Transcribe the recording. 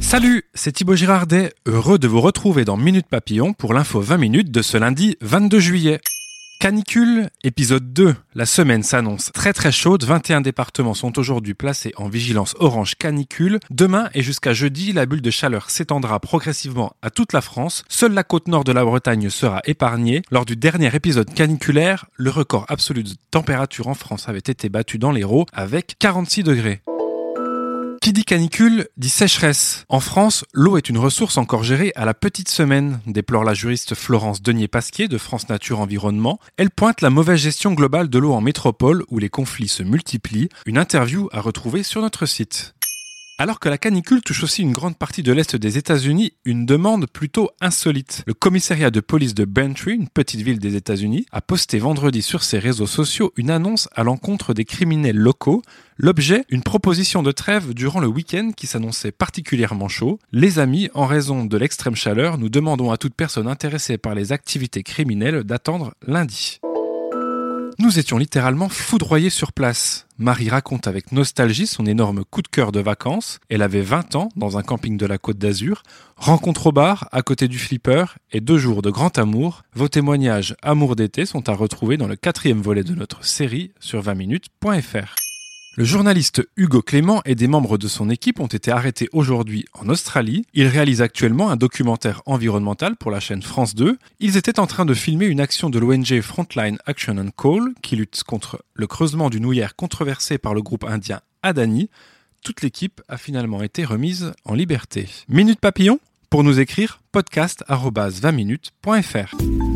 Salut, c'est Thibaut Girardet, heureux de vous retrouver dans Minute Papillon pour l'info 20 minutes de ce lundi 22 juillet. Canicule, épisode 2. La semaine s'annonce très très chaude. 21 départements sont aujourd'hui placés en vigilance orange canicule. Demain et jusqu'à jeudi, la bulle de chaleur s'étendra progressivement à toute la France. Seule la côte nord de la Bretagne sera épargnée. Lors du dernier épisode caniculaire, le record absolu de température en France avait été battu dans l'Hérault avec 46 degrés. Qui dit canicule dit sécheresse. En France, l'eau est une ressource encore gérée à la petite semaine, déplore la juriste Florence Denier-Pasquier de France Nature Environnement. Elle pointe la mauvaise gestion globale de l'eau en métropole où les conflits se multiplient. Une interview à retrouver sur notre site. Alors que la canicule touche aussi une grande partie de l'Est des États-Unis, une demande plutôt insolite. Le commissariat de police de Bentry, une petite ville des États-Unis, a posté vendredi sur ses réseaux sociaux une annonce à l'encontre des criminels locaux. L'objet, une proposition de trêve durant le week-end qui s'annonçait particulièrement chaud. Les amis, en raison de l'extrême chaleur, nous demandons à toute personne intéressée par les activités criminelles d'attendre lundi. Nous étions littéralement foudroyés sur place. Marie raconte avec nostalgie son énorme coup de cœur de vacances. Elle avait 20 ans dans un camping de la Côte d'Azur. Rencontre au bar, à côté du flipper, et deux jours de grand amour. Vos témoignages amour d'été sont à retrouver dans le quatrième volet de notre série sur 20minutes.fr. Le journaliste Hugo Clément et des membres de son équipe ont été arrêtés aujourd'hui en Australie. Ils réalisent actuellement un documentaire environnemental pour la chaîne France 2. Ils étaient en train de filmer une action de l'ONG Frontline Action and Call qui lutte contre le creusement d'une houillère controversée par le groupe indien Adani. Toute l'équipe a finalement été remise en liberté. Minute Papillon Pour nous écrire, podcast.20minutes.fr.